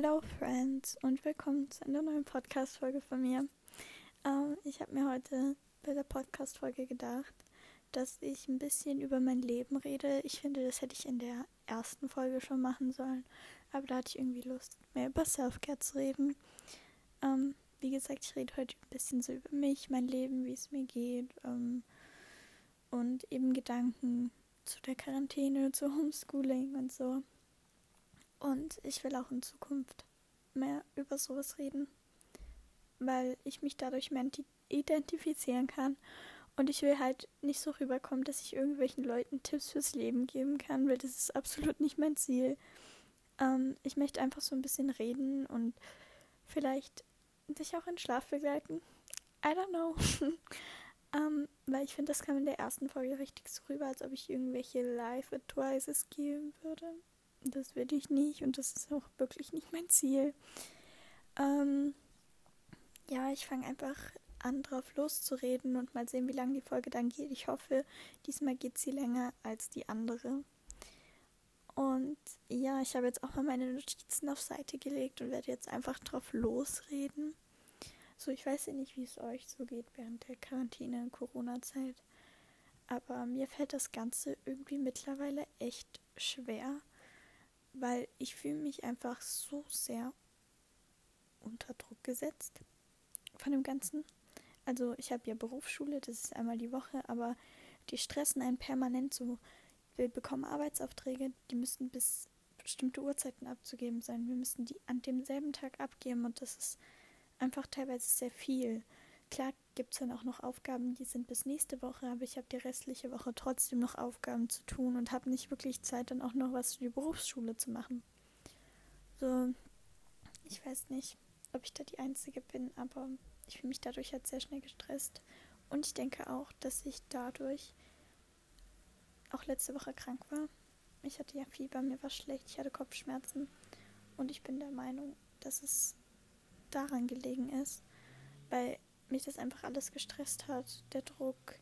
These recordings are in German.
Hello Friends und willkommen zu einer neuen Podcast-Folge von mir. Ähm, ich habe mir heute bei der Podcast-Folge gedacht, dass ich ein bisschen über mein Leben rede. Ich finde, das hätte ich in der ersten Folge schon machen sollen, aber da hatte ich irgendwie Lust, mehr über Self-Care zu reden. Ähm, wie gesagt, ich rede heute ein bisschen so über mich, mein Leben, wie es mir geht ähm, und eben Gedanken zu der Quarantäne, zu Homeschooling und so. Und ich will auch in Zukunft mehr über sowas reden, weil ich mich dadurch mehr identifizieren kann. Und ich will halt nicht so rüberkommen, dass ich irgendwelchen Leuten Tipps fürs Leben geben kann, weil das ist absolut nicht mein Ziel. Ähm, ich möchte einfach so ein bisschen reden und vielleicht dich auch in Schlaf begleiten. I don't know. ähm, weil ich finde, das kam in der ersten Folge richtig so rüber, als ob ich irgendwelche Live-Advices geben würde. Das will ich nicht und das ist auch wirklich nicht mein Ziel. Ähm, ja, ich fange einfach an, drauf loszureden und mal sehen, wie lange die Folge dann geht. Ich hoffe, diesmal geht sie länger als die andere. Und ja, ich habe jetzt auch mal meine Notizen auf Seite gelegt und werde jetzt einfach drauf losreden. So, ich weiß ja nicht, wie es euch so geht während der Quarantäne Corona-Zeit. Aber mir fällt das Ganze irgendwie mittlerweile echt schwer weil ich fühle mich einfach so sehr unter Druck gesetzt von dem Ganzen. Also ich habe ja Berufsschule, das ist einmal die Woche, aber die stressen einen permanent so. Wir bekommen Arbeitsaufträge, die müssen bis bestimmte Uhrzeiten abzugeben sein. Wir müssen die an demselben Tag abgeben und das ist einfach teilweise sehr viel. Klar gibt es dann auch noch Aufgaben, die sind bis nächste Woche, aber ich habe die restliche Woche trotzdem noch Aufgaben zu tun und habe nicht wirklich Zeit, dann auch noch was für die Berufsschule zu machen. So, ich weiß nicht, ob ich da die Einzige bin, aber ich fühle mich dadurch halt sehr schnell gestresst. Und ich denke auch, dass ich dadurch auch letzte Woche krank war. Ich hatte ja Fieber, mir war schlecht, ich hatte Kopfschmerzen. Und ich bin der Meinung, dass es daran gelegen ist, weil mich das einfach alles gestresst hat, der Druck,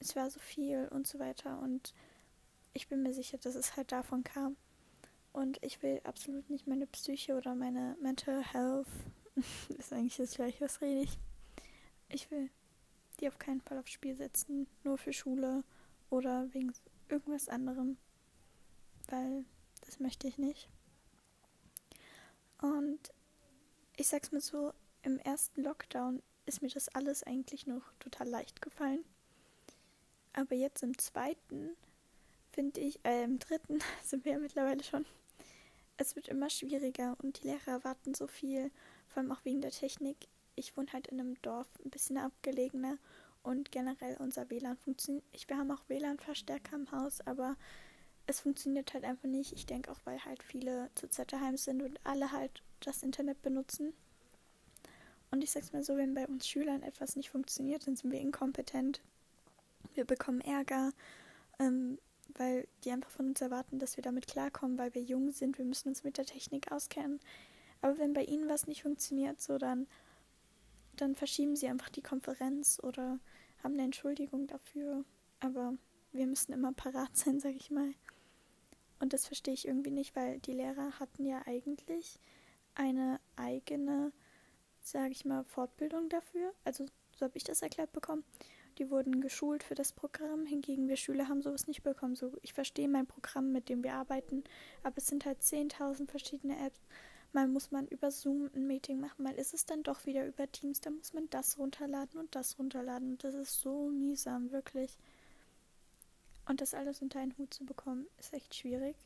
es war so viel und so weiter und ich bin mir sicher, dass es halt davon kam. Und ich will absolut nicht meine Psyche oder meine Mental Health, ist eigentlich das gleiche, was rede ich. Ich will die auf keinen Fall aufs Spiel setzen, nur für Schule oder wegen irgendwas anderem, weil das möchte ich nicht. Und ich sag's mal so, im ersten Lockdown ist mir das alles eigentlich noch total leicht gefallen. Aber jetzt im zweiten finde ich, äh, im dritten sind wir ja mittlerweile schon. Es wird immer schwieriger und die Lehrer erwarten so viel, vor allem auch wegen der Technik. Ich wohne halt in einem Dorf, ein bisschen abgelegener und generell unser WLAN funktioniert. Wir haben auch WLAN-Verstärker im Haus, aber es funktioniert halt einfach nicht. Ich denke auch, weil halt viele zurzeit daheim sind und alle halt das Internet benutzen. Und ich sag's mal so, wenn bei uns Schülern etwas nicht funktioniert, dann sind wir inkompetent. Wir bekommen Ärger, ähm, weil die einfach von uns erwarten, dass wir damit klarkommen, weil wir jung sind. Wir müssen uns mit der Technik auskennen. Aber wenn bei ihnen was nicht funktioniert, so dann, dann verschieben sie einfach die Konferenz oder haben eine Entschuldigung dafür. Aber wir müssen immer parat sein, sag ich mal. Und das verstehe ich irgendwie nicht, weil die Lehrer hatten ja eigentlich eine eigene sage ich mal, Fortbildung dafür. Also so habe ich das erklärt bekommen. Die wurden geschult für das Programm, hingegen wir Schüler haben sowas nicht bekommen. So, ich verstehe mein Programm, mit dem wir arbeiten, aber es sind halt 10.000 verschiedene Apps. Mal muss man über Zoom ein Meeting machen, mal ist es dann doch wieder über Teams, dann muss man das runterladen und das runterladen. Und das ist so mühsam, wirklich. Und das alles unter einen Hut zu bekommen, ist echt schwierig,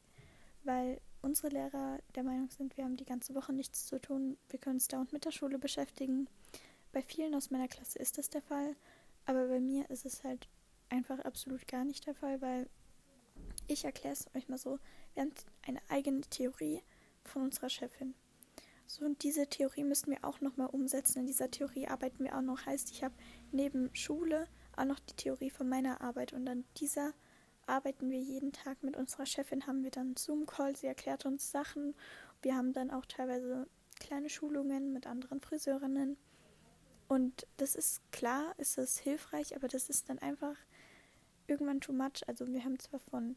weil unsere Lehrer der Meinung sind, wir haben die ganze Woche nichts zu tun, wir können uns dauernd mit der Schule beschäftigen. Bei vielen aus meiner Klasse ist das der Fall, aber bei mir ist es halt einfach absolut gar nicht der Fall, weil ich erkläre es euch mal so, wir haben eine eigene Theorie von unserer Chefin. So, und diese Theorie müssen wir auch nochmal umsetzen. In dieser Theorie arbeiten wir auch noch. Heißt, ich habe neben Schule auch noch die Theorie von meiner Arbeit und an dieser arbeiten wir jeden Tag mit unserer Chefin, haben wir dann Zoom-Call, sie erklärt uns Sachen. Wir haben dann auch teilweise kleine Schulungen mit anderen Friseurinnen. Und das ist klar, ist es hilfreich, aber das ist dann einfach irgendwann too much. Also wir haben zwar von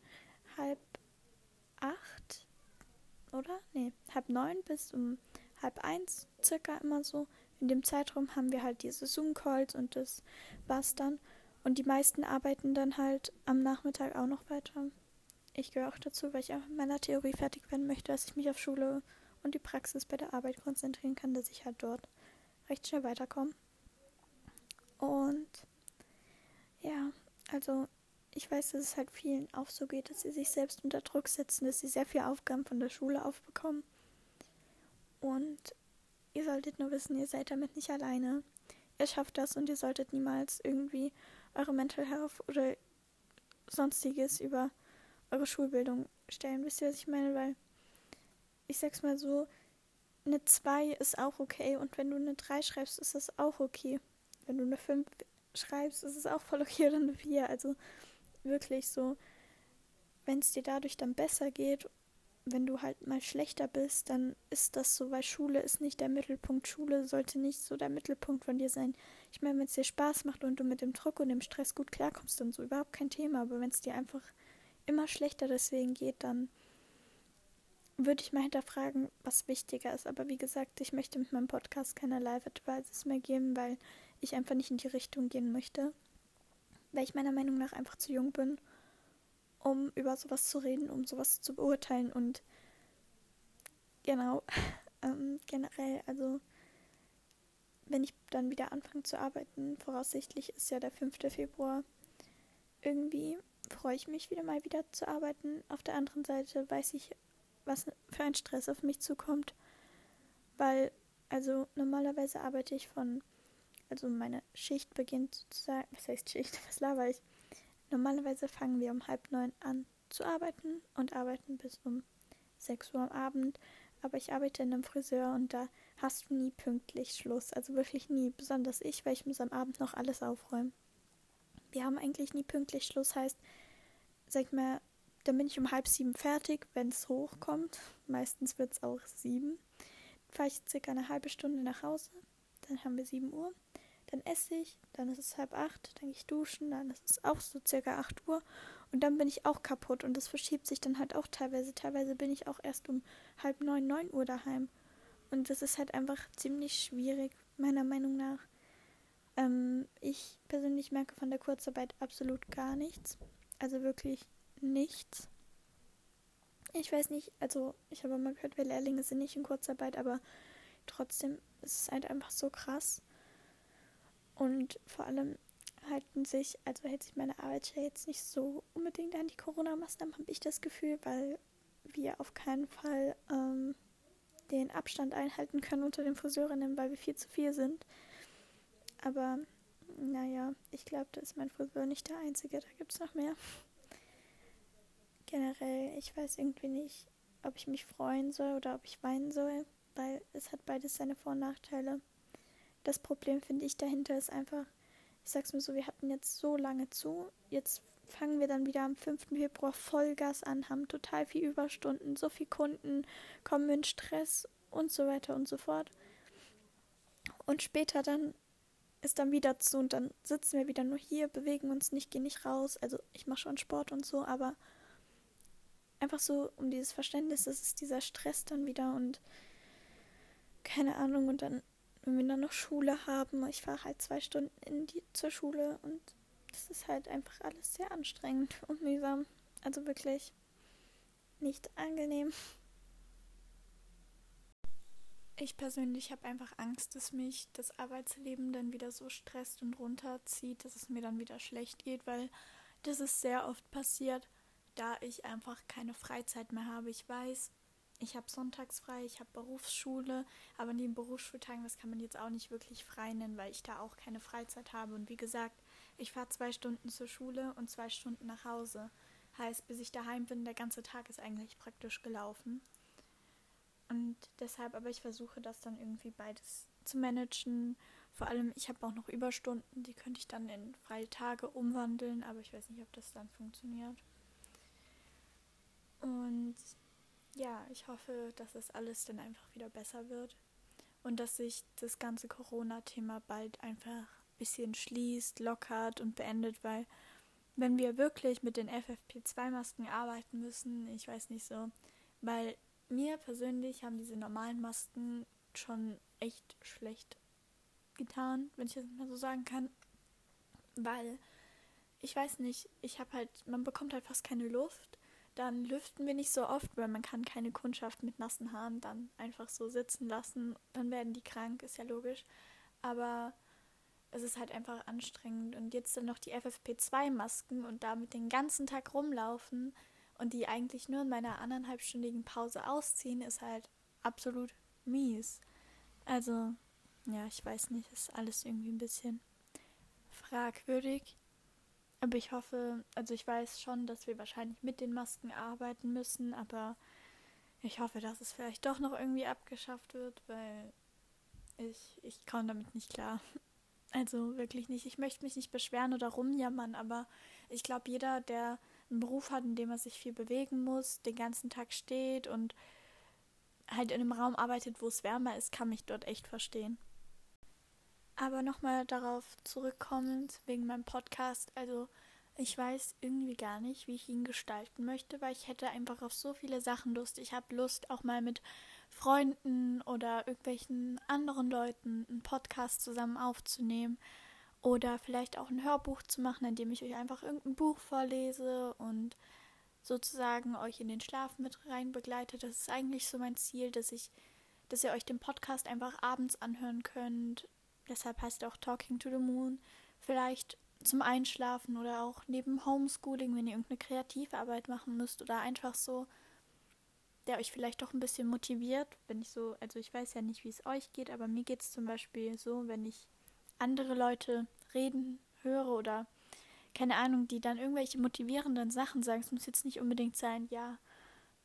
halb acht, oder? Nee, halb neun bis um halb eins circa immer so. In dem Zeitraum haben wir halt diese Zoom-Calls und das war's dann. Und die meisten arbeiten dann halt am Nachmittag auch noch weiter. Ich gehöre auch dazu, weil ich auch mit meiner Theorie fertig werden möchte, dass ich mich auf Schule und die Praxis bei der Arbeit konzentrieren kann, dass ich halt dort recht schnell weiterkomme. Und ja, also ich weiß, dass es halt vielen auch so geht, dass sie sich selbst unter Druck setzen, dass sie sehr viele Aufgaben von der Schule aufbekommen. Und ihr solltet nur wissen, ihr seid damit nicht alleine. Ihr schafft das und ihr solltet niemals irgendwie eure Mental Health oder sonstiges über eure Schulbildung stellen. Wisst ihr, was ich meine? Weil ich sag's mal so, eine 2 ist auch okay und wenn du eine 3 schreibst, ist das auch okay. Wenn du eine 5 schreibst, ist es auch voll okay oder eine 4. Also wirklich so, wenn es dir dadurch dann besser geht, wenn du halt mal schlechter bist, dann ist das so, weil Schule ist nicht der Mittelpunkt. Schule sollte nicht so der Mittelpunkt von dir sein. Ich meine, wenn es dir Spaß macht und du mit dem Druck und dem Stress gut klarkommst, dann so überhaupt kein Thema. Aber wenn es dir einfach immer schlechter deswegen geht, dann würde ich mal hinterfragen, was wichtiger ist. Aber wie gesagt, ich möchte mit meinem Podcast keine Live-Advices mehr geben, weil ich einfach nicht in die Richtung gehen möchte weil ich meiner Meinung nach einfach zu jung bin, um über sowas zu reden, um sowas zu beurteilen und genau, ähm, generell, also wenn ich dann wieder anfange zu arbeiten, voraussichtlich ist ja der 5. Februar, irgendwie freue ich mich wieder mal wieder zu arbeiten. Auf der anderen Seite weiß ich, was für ein Stress auf mich zukommt, weil also normalerweise arbeite ich von also meine Schicht beginnt sozusagen, was heißt Schicht, was laber ich? Normalerweise fangen wir um halb neun an zu arbeiten und arbeiten bis um sechs Uhr am Abend. Aber ich arbeite in einem Friseur und da hast du nie pünktlich Schluss. Also wirklich nie. Besonders ich, weil ich muss am Abend noch alles aufräumen. Wir haben eigentlich nie pünktlich Schluss. Heißt, sag mal, dann bin ich um halb sieben fertig, wenn es hochkommt. Meistens wird es auch sieben. Fahre ich circa eine halbe Stunde nach Hause. Dann haben wir sieben Uhr dann esse ich, dann ist es halb acht, dann gehe ich duschen, dann ist es auch so circa acht Uhr und dann bin ich auch kaputt und das verschiebt sich dann halt auch teilweise. Teilweise bin ich auch erst um halb neun, neun Uhr daheim und das ist halt einfach ziemlich schwierig, meiner Meinung nach. Ähm, ich persönlich merke von der Kurzarbeit absolut gar nichts, also wirklich nichts. Ich weiß nicht, also ich habe mal gehört, wir Lehrlinge sind nicht in Kurzarbeit, aber trotzdem ist es halt einfach so krass. Und vor allem halten sich, also hält sich meine Arbeitsstelle jetzt nicht so unbedingt an die Corona-Maßnahmen, habe ich das Gefühl, weil wir auf keinen Fall ähm, den Abstand einhalten können unter den Friseurinnen, weil wir viel zu viel sind. Aber naja, ich glaube, da ist mein Friseur nicht der einzige, da gibt es noch mehr. Generell, ich weiß irgendwie nicht, ob ich mich freuen soll oder ob ich weinen soll, weil es hat beides seine Vor- und Nachteile das Problem, finde ich, dahinter ist einfach, ich sag's mir so, wir hatten jetzt so lange zu, jetzt fangen wir dann wieder am 5. Februar Vollgas an, haben total viel Überstunden, so viel Kunden, kommen in Stress und so weiter und so fort. Und später dann ist dann wieder zu und dann sitzen wir wieder nur hier, bewegen uns nicht, gehen nicht raus. Also ich mache schon Sport und so, aber einfach so um dieses Verständnis, das ist dieser Stress dann wieder und keine Ahnung und dann wenn wir dann noch Schule haben. Ich fahre halt zwei Stunden in die, zur Schule und das ist halt einfach alles sehr anstrengend und mühsam. Also wirklich nicht angenehm. Ich persönlich habe einfach Angst, dass mich das Arbeitsleben dann wieder so stresst und runterzieht, dass es mir dann wieder schlecht geht, weil das ist sehr oft passiert, da ich einfach keine Freizeit mehr habe. Ich weiß, ich habe sonntags frei, ich habe Berufsschule, aber den Berufsschultagen, das kann man jetzt auch nicht wirklich frei nennen, weil ich da auch keine Freizeit habe. Und wie gesagt, ich fahre zwei Stunden zur Schule und zwei Stunden nach Hause. Heißt, bis ich daheim bin, der ganze Tag ist eigentlich praktisch gelaufen. Und deshalb, aber ich versuche das dann irgendwie beides zu managen. Vor allem, ich habe auch noch Überstunden, die könnte ich dann in freie Tage umwandeln, aber ich weiß nicht, ob das dann funktioniert. Und ja, ich hoffe, dass es alles dann einfach wieder besser wird und dass sich das ganze Corona-Thema bald einfach ein bisschen schließt, lockert und beendet, weil wenn wir wirklich mit den FFP2-Masken arbeiten müssen, ich weiß nicht so, weil mir persönlich haben diese normalen Masken schon echt schlecht getan, wenn ich das mal so sagen kann. Weil, ich weiß nicht, ich habe halt, man bekommt halt fast keine Luft. Dann lüften wir nicht so oft, weil man kann keine Kundschaft mit nassen Haaren dann einfach so sitzen lassen. Dann werden die krank, ist ja logisch. Aber es ist halt einfach anstrengend. Und jetzt dann noch die FFP2-Masken und damit den ganzen Tag rumlaufen und die eigentlich nur in meiner anderthalbstündigen Pause ausziehen, ist halt absolut mies. Also, ja, ich weiß nicht, ist alles irgendwie ein bisschen fragwürdig. Aber ich hoffe, also ich weiß schon, dass wir wahrscheinlich mit den Masken arbeiten müssen, aber ich hoffe, dass es vielleicht doch noch irgendwie abgeschafft wird, weil ich, ich komme damit nicht klar. Also wirklich nicht. Ich möchte mich nicht beschweren oder rumjammern, aber ich glaube, jeder, der einen Beruf hat, in dem er sich viel bewegen muss, den ganzen Tag steht und halt in einem Raum arbeitet, wo es wärmer ist, kann mich dort echt verstehen. Aber nochmal darauf zurückkommend, wegen meinem Podcast, also ich weiß irgendwie gar nicht, wie ich ihn gestalten möchte, weil ich hätte einfach auf so viele Sachen Lust. Ich habe Lust, auch mal mit Freunden oder irgendwelchen anderen Leuten einen Podcast zusammen aufzunehmen oder vielleicht auch ein Hörbuch zu machen, in dem ich euch einfach irgendein Buch vorlese und sozusagen euch in den Schlaf mit rein begleite. Das ist eigentlich so mein Ziel, dass ich, dass ihr euch den Podcast einfach abends anhören könnt. Deshalb heißt auch Talking to the Moon. Vielleicht zum Einschlafen oder auch neben Homeschooling, wenn ihr irgendeine Kreativarbeit machen müsst oder einfach so der euch vielleicht doch ein bisschen motiviert, wenn ich so, also ich weiß ja nicht, wie es euch geht, aber mir geht es zum Beispiel so, wenn ich andere Leute reden höre oder keine Ahnung, die dann irgendwelche motivierenden Sachen sagen. Es muss jetzt nicht unbedingt sein, ja,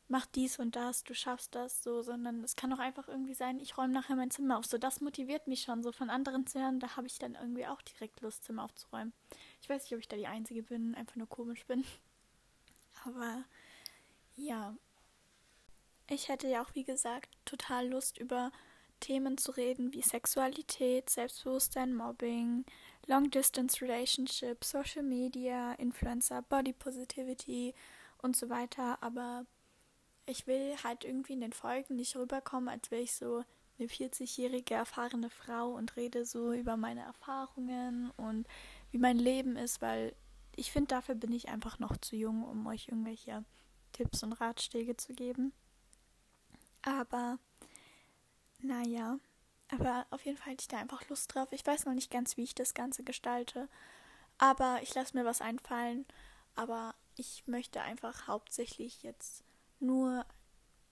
mach dies und das, du schaffst das, so, sondern es kann auch einfach irgendwie sein, ich räume nachher mein Zimmer auf. So, das motiviert mich schon, so von anderen zu hören, da habe ich dann irgendwie auch direkt Lust, Zimmer aufzuräumen. Ich weiß nicht, ob ich da die Einzige bin, einfach nur komisch bin. Aber ja, ich hätte ja auch, wie gesagt, total Lust über Themen zu reden wie Sexualität, Selbstbewusstsein, Mobbing, Long Distance Relationship, Social Media, Influencer, Body Positivity und so weiter. Aber ich will halt irgendwie in den Folgen nicht rüberkommen, als wäre ich so eine 40-jährige erfahrene Frau und rede so über meine Erfahrungen und wie mein Leben ist, weil ich finde, dafür bin ich einfach noch zu jung, um euch irgendwelche Tipps und Ratschläge zu geben. Aber naja, aber auf jeden Fall hätte ich da einfach Lust drauf. Ich weiß noch nicht ganz, wie ich das Ganze gestalte. Aber ich lasse mir was einfallen. Aber ich möchte einfach hauptsächlich jetzt nur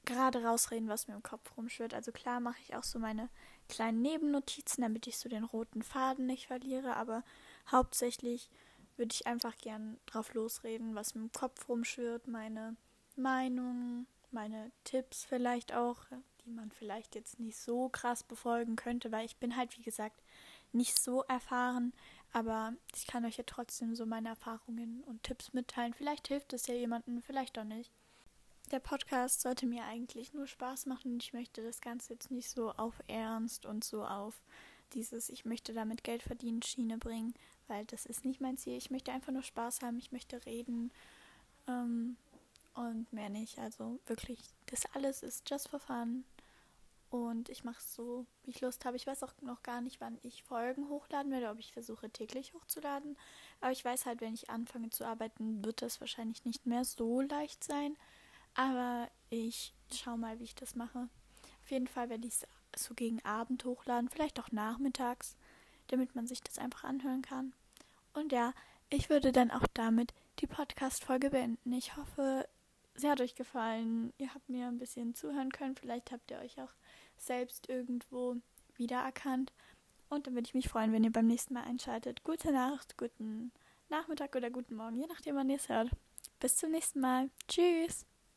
gerade rausreden, was mir im Kopf rumschwirrt. Also klar mache ich auch so meine kleinen Nebennotizen, damit ich so den roten Faden nicht verliere. Aber hauptsächlich würde ich einfach gern drauf losreden, was mir im Kopf rumschwirrt, meine Meinung, meine Tipps vielleicht auch, die man vielleicht jetzt nicht so krass befolgen könnte, weil ich bin halt, wie gesagt, nicht so erfahren, aber ich kann euch ja trotzdem so meine Erfahrungen und Tipps mitteilen. Vielleicht hilft es ja jemandem, vielleicht auch nicht. Der Podcast sollte mir eigentlich nur Spaß machen und ich möchte das Ganze jetzt nicht so auf Ernst und so auf dieses Ich möchte damit Geld verdienen Schiene bringen, weil das ist nicht mein Ziel. Ich möchte einfach nur Spaß haben, ich möchte reden. Ähm, und mehr nicht. Also wirklich, das alles ist just for fun. Und ich mache es so, wie ich Lust habe. Ich weiß auch noch gar nicht, wann ich Folgen hochladen werde, ob ich versuche täglich hochzuladen. Aber ich weiß halt, wenn ich anfange zu arbeiten, wird das wahrscheinlich nicht mehr so leicht sein. Aber ich schaue mal, wie ich das mache. Auf jeden Fall werde ich es so gegen Abend hochladen, vielleicht auch nachmittags, damit man sich das einfach anhören kann. Und ja, ich würde dann auch damit die Podcast-Folge beenden. Ich hoffe, sie hat euch gefallen. Ihr habt mir ein bisschen zuhören können. Vielleicht habt ihr euch auch selbst irgendwo wiedererkannt. Und dann würde ich mich freuen, wenn ihr beim nächsten Mal einschaltet. Gute Nacht, guten Nachmittag oder guten Morgen, je nachdem, wann ihr es hört. Bis zum nächsten Mal. Tschüss.